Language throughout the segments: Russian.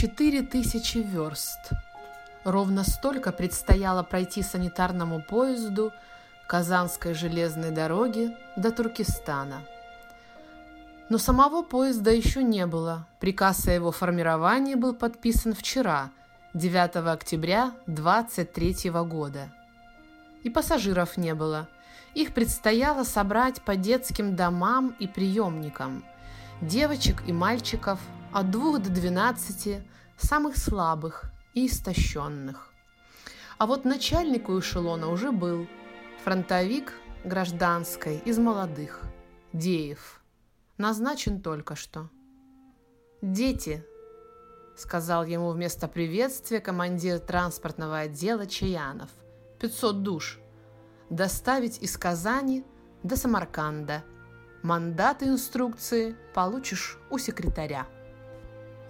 четыре тысячи верст. Ровно столько предстояло пройти санитарному поезду Казанской железной дороги до Туркестана. Но самого поезда еще не было. Приказ о его формировании был подписан вчера, 9 октября 23 года. И пассажиров не было. Их предстояло собрать по детским домам и приемникам. Девочек и мальчиков от 2 до 12, самых слабых и истощенных. А вот начальник у эшелона уже был. Фронтовик гражданской из молодых. Деев. Назначен только что. «Дети», — сказал ему вместо приветствия командир транспортного отдела Чаянов. «500 душ. Доставить из Казани до Самарканда. Мандаты инструкции получишь у секретаря».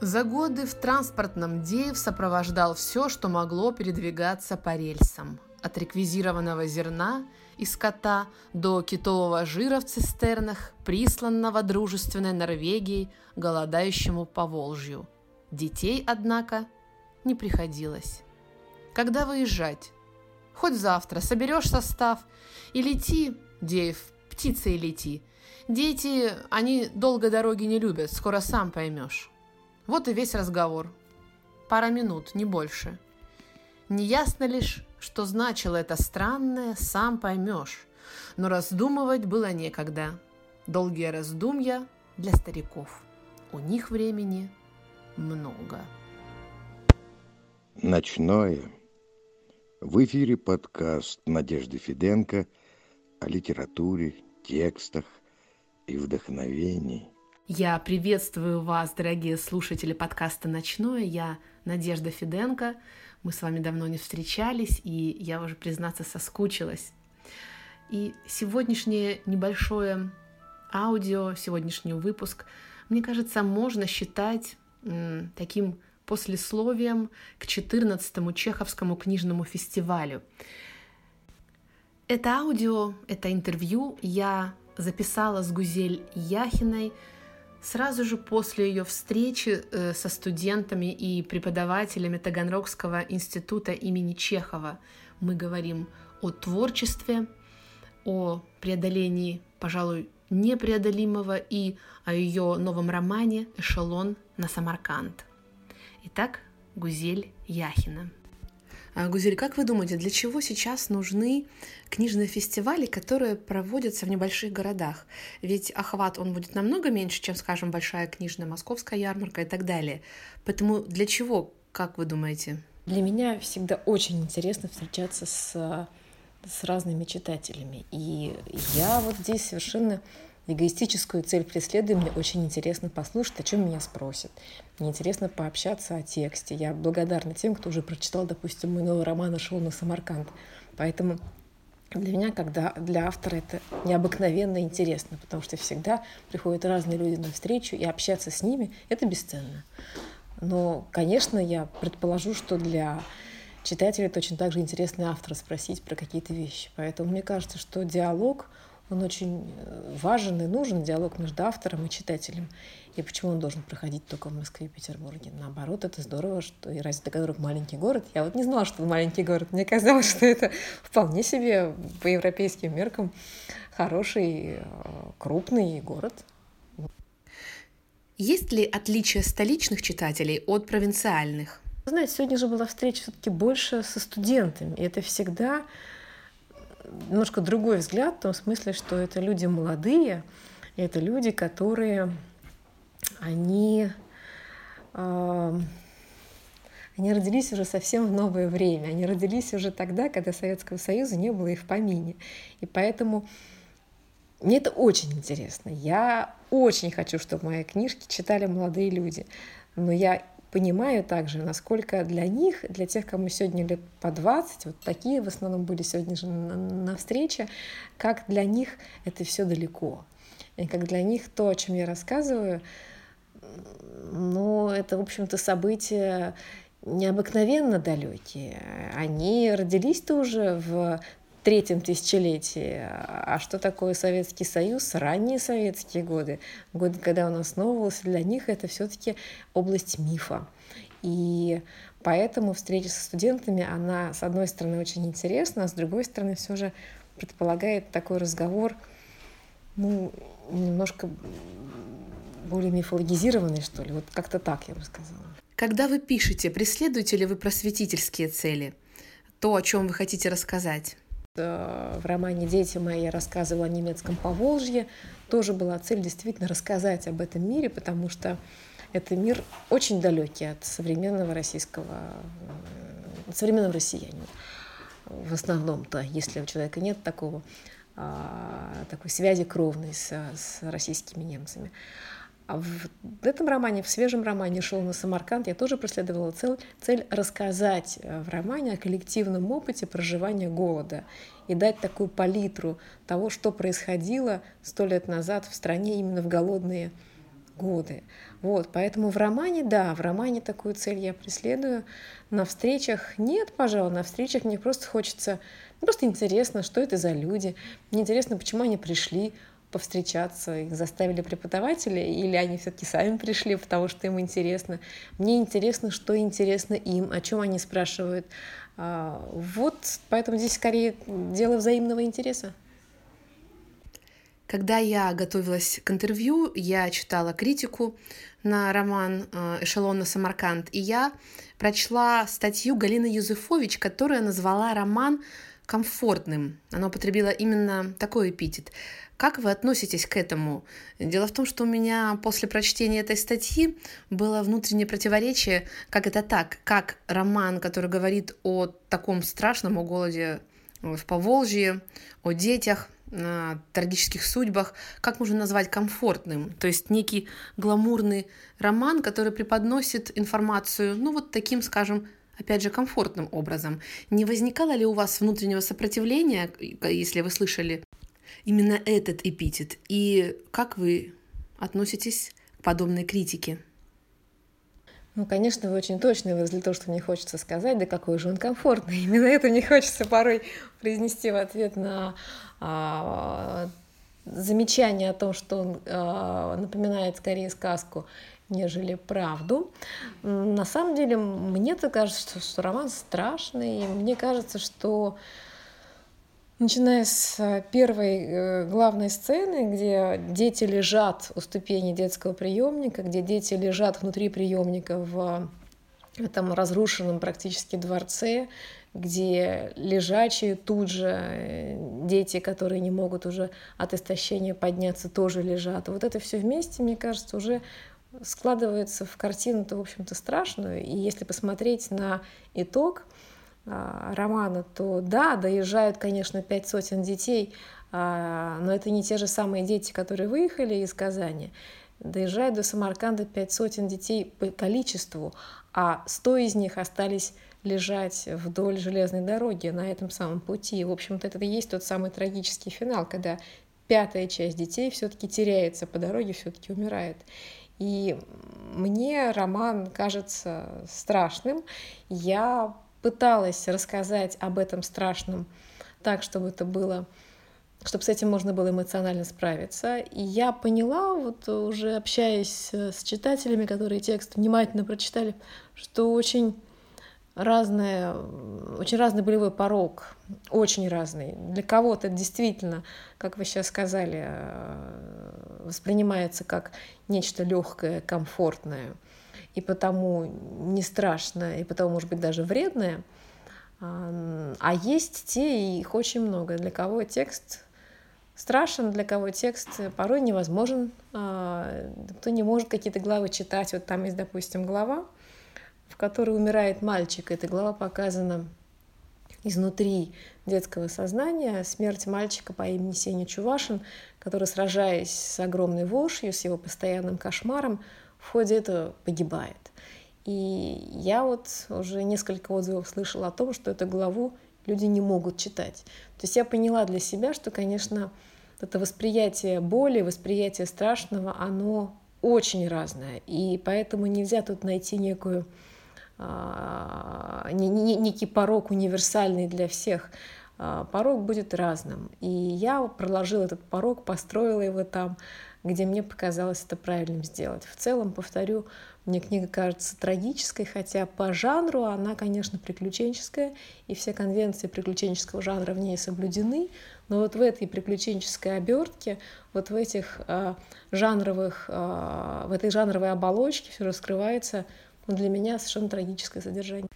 За годы в транспортном Деев сопровождал все, что могло передвигаться по рельсам. От реквизированного зерна и скота до китового жира в цистернах, присланного дружественной Норвегией голодающему по Волжью. Детей, однако, не приходилось. Когда выезжать? Хоть завтра соберешь состав и лети, Деев, птицей лети. Дети, они долго дороги не любят, скоро сам поймешь. Вот и весь разговор. Пара минут, не больше. Неясно лишь, что значило это странное, сам поймешь. Но раздумывать было некогда. Долгие раздумья для стариков. У них времени много. Ночное. В эфире подкаст Надежды Фиденко о литературе, текстах и вдохновении – я приветствую вас, дорогие слушатели подкаста «Ночное». Я Надежда Фиденко. Мы с вами давно не встречались, и я уже, признаться, соскучилась. И сегодняшнее небольшое аудио, сегодняшний выпуск, мне кажется, можно считать таким послесловием к 14-му Чеховскому книжному фестивалю. Это аудио, это интервью я записала с Гузель Яхиной – Сразу же после ее встречи э, со студентами и преподавателями Таганрогского института имени Чехова мы говорим о творчестве, о преодолении, пожалуй, непреодолимого и о ее новом романе «Эшелон на Самарканд». Итак, Гузель Яхина – Гузель, как вы думаете, для чего сейчас нужны книжные фестивали, которые проводятся в небольших городах? Ведь охват, он будет намного меньше, чем, скажем, большая книжная московская ярмарка и так далее. Поэтому для чего, как вы думаете? Для меня всегда очень интересно встречаться с, с разными читателями. И я вот здесь совершенно эгоистическую цель преследую, мне очень интересно послушать, о чем меня спросят. Мне интересно пообщаться о тексте. Я благодарна тем, кто уже прочитал, допустим, мой новый роман «Шел на Самарканд». Поэтому для меня, когда для автора это необыкновенно интересно, потому что всегда приходят разные люди на встречу, и общаться с ними — это бесценно. Но, конечно, я предположу, что для читателя точно так же интересно автора спросить про какие-то вещи. Поэтому мне кажется, что диалог — он очень э, важен и нужен, диалог между автором и читателем. И почему он должен проходить только в Москве и Петербурге? Наоборот, это здорово, что и разве Таганрог маленький город? Я вот не знала, что это маленький город. Мне казалось, что это вполне себе по европейским меркам хороший, э, крупный город. Есть ли отличие столичных читателей от провинциальных? Знаете, сегодня же была встреча все-таки больше со студентами. И это всегда немножко другой взгляд в том смысле, что это люди молодые, это люди, которые они, э, они родились уже совсем в новое время, они родились уже тогда, когда Советского Союза не было и в помине. И поэтому мне это очень интересно. Я очень хочу, чтобы мои книжки читали молодые люди. Но я понимаю также, насколько для них, для тех, кому сегодня лет по 20, вот такие в основном были сегодня же на, на встрече, как для них это все далеко. И как для них то, о чем я рассказываю, ну, это, в общем-то, события необыкновенно далекие. Они родились-то уже в третьем тысячелетии. А что такое Советский Союз? Ранние советские годы, годы, когда он основывался, для них это все-таки область мифа. И поэтому встреча со студентами, она, с одной стороны, очень интересна, а с другой стороны, все же предполагает такой разговор, ну, немножко более мифологизированный, что ли. Вот как-то так я бы сказала. Когда вы пишете, преследуете ли вы просветительские цели? То, о чем вы хотите рассказать? В романе «Дети мои» я рассказывала о немецком Поволжье. Тоже была цель действительно рассказать об этом мире, потому что это мир очень далекий от современного российского, от современного россиянина. В основном-то, если у человека нет такого, а, такой связи кровной с, с российскими немцами. А в этом романе, в свежем романе «Шел на Самарканд» я тоже преследовала цель, цель рассказать э, в романе о коллективном опыте проживания голода и дать такую палитру того, что происходило сто лет назад в стране именно в голодные годы. Вот, поэтому в романе, да, в романе такую цель я преследую. На встречах нет, пожалуй, на встречах мне просто хочется, ну, просто интересно, что это за люди, мне интересно, почему они пришли, повстречаться, их заставили преподаватели, или они все-таки сами пришли, потому что им интересно. Мне интересно, что интересно им, о чем они спрашивают. А, вот, поэтому здесь скорее дело взаимного интереса. Когда я готовилась к интервью, я читала критику на роман э, «Эшелон на Самарканд», и я прочла статью Галины Юзефович, которая назвала роман комфортным. Она употребила именно такой эпитет. Как вы относитесь к этому? Дело в том, что у меня после прочтения этой статьи было внутреннее противоречие, как это так, как роман, который говорит о таком страшном, о голоде в Поволжье, о детях, о трагических судьбах, как можно назвать комфортным? То есть некий гламурный роман, который преподносит информацию, ну вот таким, скажем, опять же, комфортным образом. Не возникало ли у вас внутреннего сопротивления, если вы слышали именно этот эпитет. И как вы относитесь к подобной критике? Ну, конечно, вы очень точно выразили то, что мне хочется сказать, да какой же он комфортный. Именно это мне хочется порой произнести в ответ на а, замечание о том, что он а, напоминает скорее сказку, нежели правду. На самом деле, мне-то кажется, что, что роман страшный, и мне кажется, что Начиная с э, первой э, главной сцены, где дети лежат у ступени детского приемника, где дети лежат внутри приемника в этом разрушенном практически дворце, где лежачие тут же э, дети, которые не могут уже от истощения подняться, тоже лежат. Вот это все вместе, мне кажется, уже складывается в картину-то, в общем-то, страшную. И если посмотреть на итог, романа, то да, доезжают, конечно, пять сотен детей, а, но это не те же самые дети, которые выехали из Казани. Доезжают до Самарканда пять сотен детей по количеству, а сто из них остались лежать вдоль железной дороги на этом самом пути. В общем-то, это и есть тот самый трагический финал, когда пятая часть детей все-таки теряется по дороге, все-таки умирает. И мне роман кажется страшным. Я пыталась рассказать об этом страшном так, чтобы это было чтобы с этим можно было эмоционально справиться. И я поняла, вот уже общаясь с читателями, которые текст внимательно прочитали, что очень разное, очень разный болевой порог, очень разный. Для кого-то действительно, как вы сейчас сказали, э, воспринимается как нечто легкое, комфортное – и потому не страшное, и потому, может быть, даже вредное. А есть те, и их очень много, для кого текст страшен, для кого текст порой невозможен, а, кто не может какие-то главы читать. Вот там есть, допустим, глава, в которой умирает мальчик. Эта глава показана изнутри детского сознания. Смерть мальчика по имени Сеня Чувашин, который, сражаясь с огромной вошью, с его постоянным кошмаром, в ходе этого погибает. И я вот уже несколько отзывов слышала о том, что эту главу люди не могут читать. То есть я поняла для себя, что, конечно, это восприятие боли, восприятие страшного, оно очень разное. И поэтому нельзя тут найти некую, а, некий порог универсальный для всех. А, порог будет разным. И я проложила этот порог, построила его там, где мне показалось это правильным сделать. В целом, повторю, мне книга кажется трагической, хотя по жанру она, конечно, приключенческая, и все конвенции приключенческого жанра в ней соблюдены, но вот в этой приключенческой обертке, вот в этих э, жанровых, э, в этой жанровой оболочке все раскрывается ну, для меня совершенно трагическое содержание.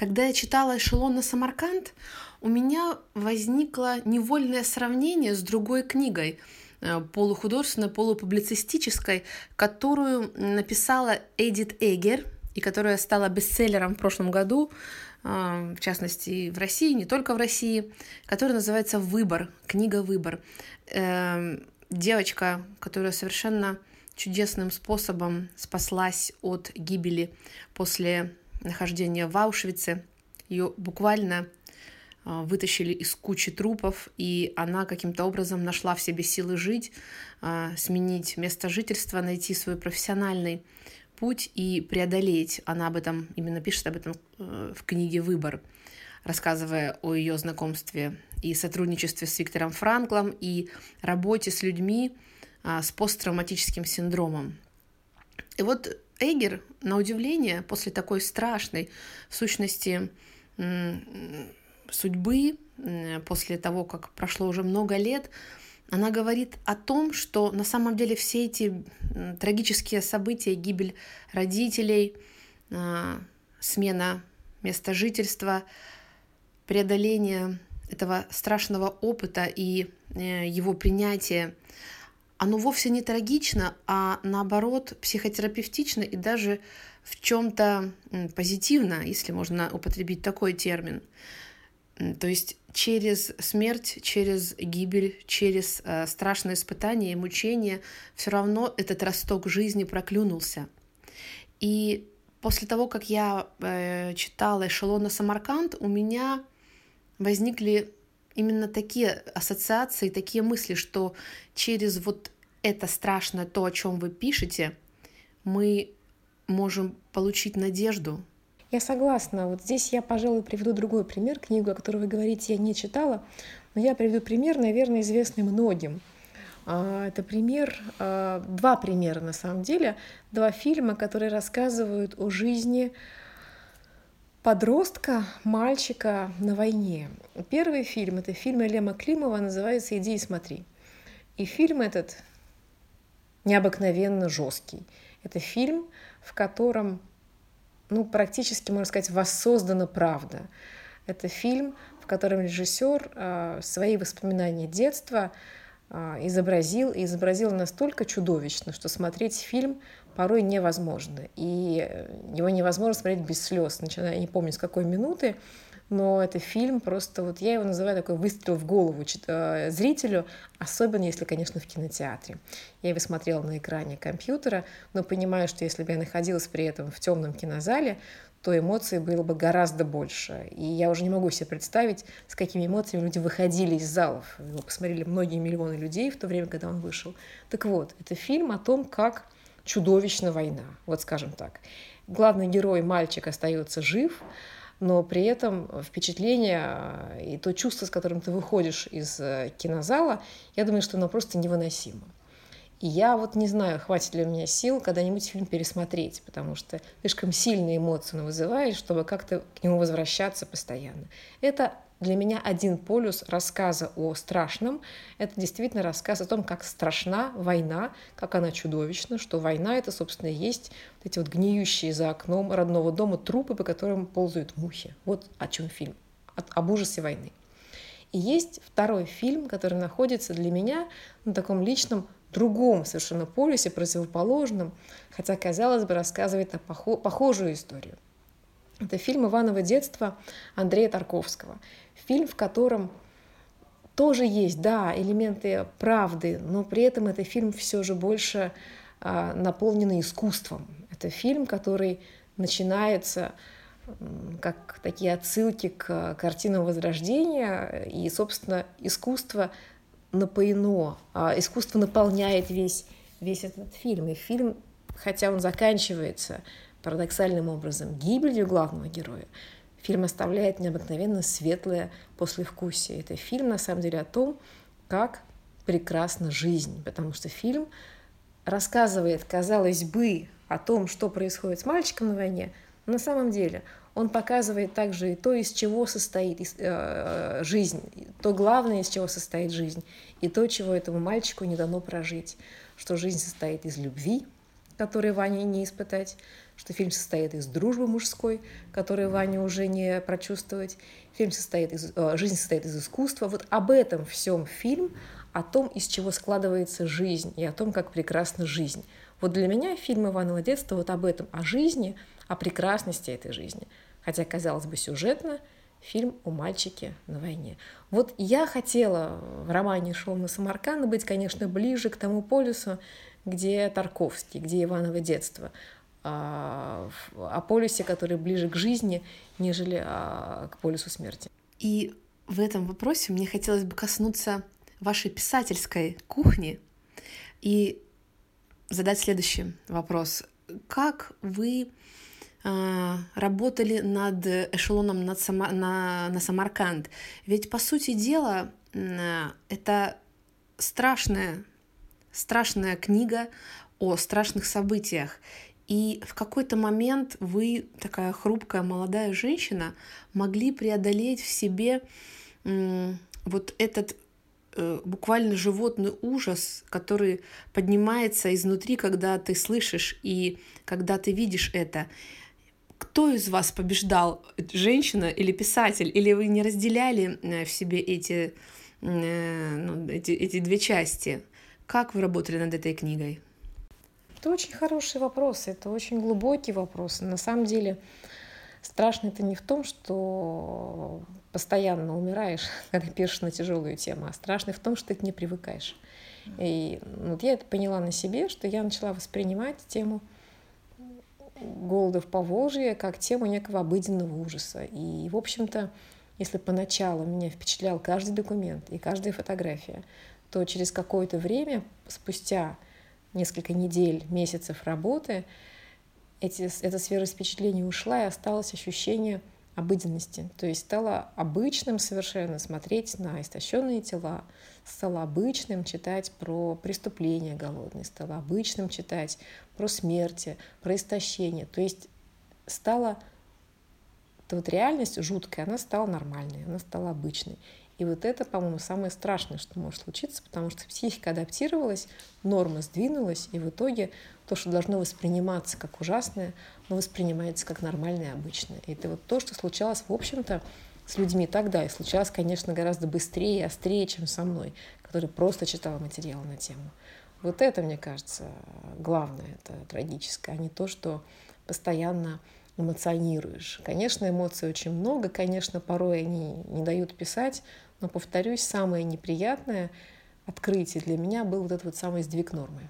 Когда я читала «Эшелон на Самарканд», у меня возникло невольное сравнение с другой книгой, э, полухудожественной, полупублицистической, которую написала Эдит Эгер, и которая стала бестселлером в прошлом году, э, в частности, в России, не только в России, которая называется «Выбор», книга «Выбор». Эм, девочка, которая совершенно чудесным способом спаслась от гибели после нахождения в Аушвице. Ее буквально а, вытащили из кучи трупов, и она каким-то образом нашла в себе силы жить, а, сменить место жительства, найти свой профессиональный путь и преодолеть. Она об этом, именно пишет об этом э, в книге «Выбор», рассказывая о ее знакомстве и сотрудничестве с Виктором Франклом, и работе с людьми а, с посттравматическим синдромом. И вот Эгер, на удивление, после такой страшной, в сущности, судьбы, после того, как прошло уже много лет, она говорит о том, что на самом деле все эти трагические события, гибель родителей, а, смена места жительства, преодоление этого страшного опыта и э, его принятие оно вовсе не трагично, а наоборот психотерапевтично и даже в чем-то позитивно, если можно употребить такой термин. То есть через смерть, через гибель, через э, страшное испытание и мучение все равно этот росток жизни проклюнулся. И после того, как я э, читала «Эшелона Самарканд», у меня возникли именно такие ассоциации, такие мысли, что через вот это страшное, то, о чем вы пишете, мы можем получить надежду. Я согласна. Вот здесь я, пожалуй, приведу другой пример. Книгу, о которой вы говорите, я не читала, но я приведу пример, наверное, известный многим. А, это пример, а, два примера на самом деле, два фильма, которые рассказывают о жизни подростка, мальчика на войне. Первый фильм — это фильм Элема Климова, называется «Иди и смотри». И фильм этот необыкновенно жесткий. Это фильм, в котором, ну, практически, можно сказать, воссоздана правда. Это фильм, в котором режиссер э, свои воспоминания детства изобразил, и изобразил настолько чудовищно, что смотреть фильм порой невозможно. И э, его невозможно смотреть без слез, начиная, я не помню, с какой минуты, но это фильм просто, вот я его называю такой выстрел в голову э, зрителю, особенно если, конечно, в кинотеатре. Я его смотрела на экране компьютера, но понимаю, что если бы я находилась при этом в темном кинозале, то эмоций было бы гораздо больше. И я уже не могу себе представить, с какими эмоциями люди выходили из залов. Его посмотрели многие миллионы людей в то время, когда он вышел. Так вот, это фильм о том, как чудовищна война, вот скажем так. Главный герой, мальчик, остается жив, но при этом впечатление э, и то чувство, с которым ты выходишь из э, кинозала, я думаю, что оно просто невыносимо. И я вот не знаю, хватит ли у меня сил когда-нибудь фильм пересмотреть, потому что слишком сильные эмоции он вызывает, чтобы как-то к нему возвращаться постоянно. Это для меня один полюс рассказа о страшном — это действительно рассказ о том, как страшна война, как она чудовищна, что война — это, собственно, и есть вот эти вот гниющие за окном родного дома трупы, по которым ползают мухи. Вот о чем фильм, об ужасе войны. И есть второй фильм, который находится для меня на таком личном другом совершенно полюсе, противоположном, хотя, казалось бы, рассказывает о похожую историю. Это фильм «Иваново детство» Андрея Тарковского. Фильм, в котором тоже есть, да, элементы правды, но при этом это фильм все же больше а, наполненный искусством. Это фильм, который начинается как такие отсылки к картинам Возрождения, и, собственно, искусство напоено, а искусство наполняет весь, весь этот фильм. И фильм, хотя он заканчивается парадоксальным образом гибелью главного героя, фильм оставляет необыкновенно светлое послевкусие. Это фильм, на самом деле, о том, как прекрасна жизнь, потому что фильм рассказывает, казалось бы, о том, что происходит с мальчиком на войне, но на самом деле он показывает также и то, из чего состоит э, жизнь, то главное, из чего состоит жизнь, и то, чего этому мальчику не дано прожить, что жизнь состоит из любви, которой Ване не испытать, что фильм состоит из дружбы мужской, которую Ване уже не прочувствовать, фильм состоит из, э, жизнь состоит из искусства. Вот об этом всем фильм, о том, из чего складывается жизнь, и о том, как прекрасна жизнь. Вот для меня фильм «Иваново детство» вот об этом, о жизни, о прекрасности этой жизни. Хотя, казалось бы, сюжетно фильм о мальчике на войне. Вот я хотела в романе «Шел на Самарканд» быть, конечно, ближе к тому полюсу, где Тарковский, где Иваново детство, а, о полюсе, который ближе к жизни, нежели а, к полюсу смерти. И в этом вопросе мне хотелось бы коснуться вашей писательской кухни и задать следующий вопрос. Как вы э, работали над эшелоном над Сама, на, на Самарканд? Ведь, по сути дела, это страшная, страшная книга о страшных событиях. И в какой-то момент вы, такая хрупкая молодая женщина, могли преодолеть в себе вот этот буквально животный ужас, который поднимается изнутри, когда ты слышишь и когда ты видишь это. Кто из вас побеждал, женщина или писатель, или вы не разделяли э, в себе эти, э, ну, эти, эти две части? Как вы работали над этой книгой? Это очень хороший вопрос, это очень глубокий вопрос. На самом деле страшно это не в том, что постоянно умираешь, когда пишешь на тяжелую тему, а страшно в том, что ты к ней привыкаешь. И вот я это поняла на себе, что я начала воспринимать тему голода в Поволжье как тему некого обыденного ужаса. И, в общем-то, если поначалу меня впечатлял каждый документ и каждая фотография, то через какое-то время, спустя несколько недель, месяцев работы, эти, эта сфера впечатлений ушла, и осталось ощущение обыденности. То есть стало обычным совершенно смотреть на истощенные тела, стало обычным читать про преступления голодные, стало обычным читать про смерти, про истощение. То есть стала вот реальность жуткая, она стала нормальной, она стала обычной. И вот это, по-моему, самое страшное, что может случиться, потому что психика адаптировалась, норма сдвинулась, и в итоге то, что должно восприниматься как ужасное, но воспринимается как нормальное обычное. И это вот то, что случалось, в общем-то, с людьми тогда. И случалось, конечно, гораздо быстрее и острее, чем со мной, который просто читала материал на тему. Вот это, мне кажется, главное, это трагическое, а не то, что постоянно эмоционируешь. Конечно, эмоций очень много, конечно, порой они не дают писать, но, повторюсь, самое неприятное открытие для меня был вот этот вот самый сдвиг нормы.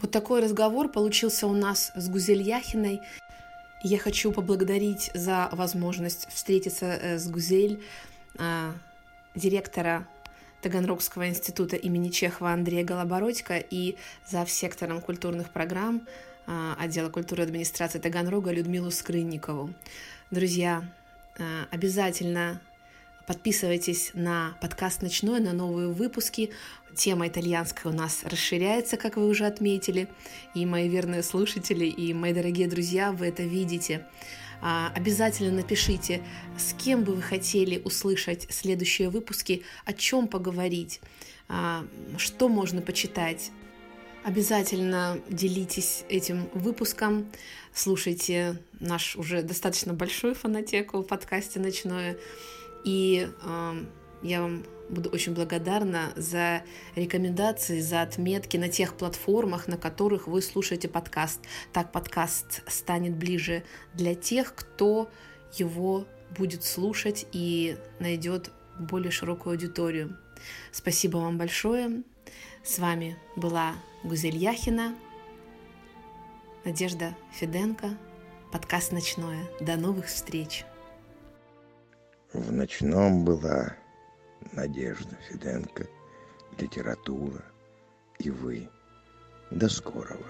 Вот такой разговор получился у нас с Гузель Яхиной. Я хочу поблагодарить за возможность встретиться э, с Гузель, э, директора Таганрогского института имени Чехова Андрея Голобородько и за сектором культурных программ э, отдела культуры и администрации Таганрога Людмилу Скрынникову. Друзья, обязательно Подписывайтесь на подкаст «Ночной», на новые выпуски. Тема итальянская у нас расширяется, как вы уже отметили. И мои верные слушатели, и мои дорогие друзья, вы это видите. А, обязательно напишите, с кем бы вы хотели услышать следующие выпуски, о чем поговорить, а, что можно почитать. Обязательно делитесь этим выпуском, слушайте наш уже достаточно большой фанатеку в подкасте «Ночное». И э, я вам буду очень благодарна за рекомендации, за отметки на тех платформах, на которых вы слушаете подкаст. Так подкаст станет ближе для тех, кто его будет слушать и найдет более широкую аудиторию. Спасибо вам большое. С вами была Гузель Яхина, Надежда Феденко, подкаст «Ночное». До новых встреч! В ночном была Надежда Фиденко, литература и вы. До скорого.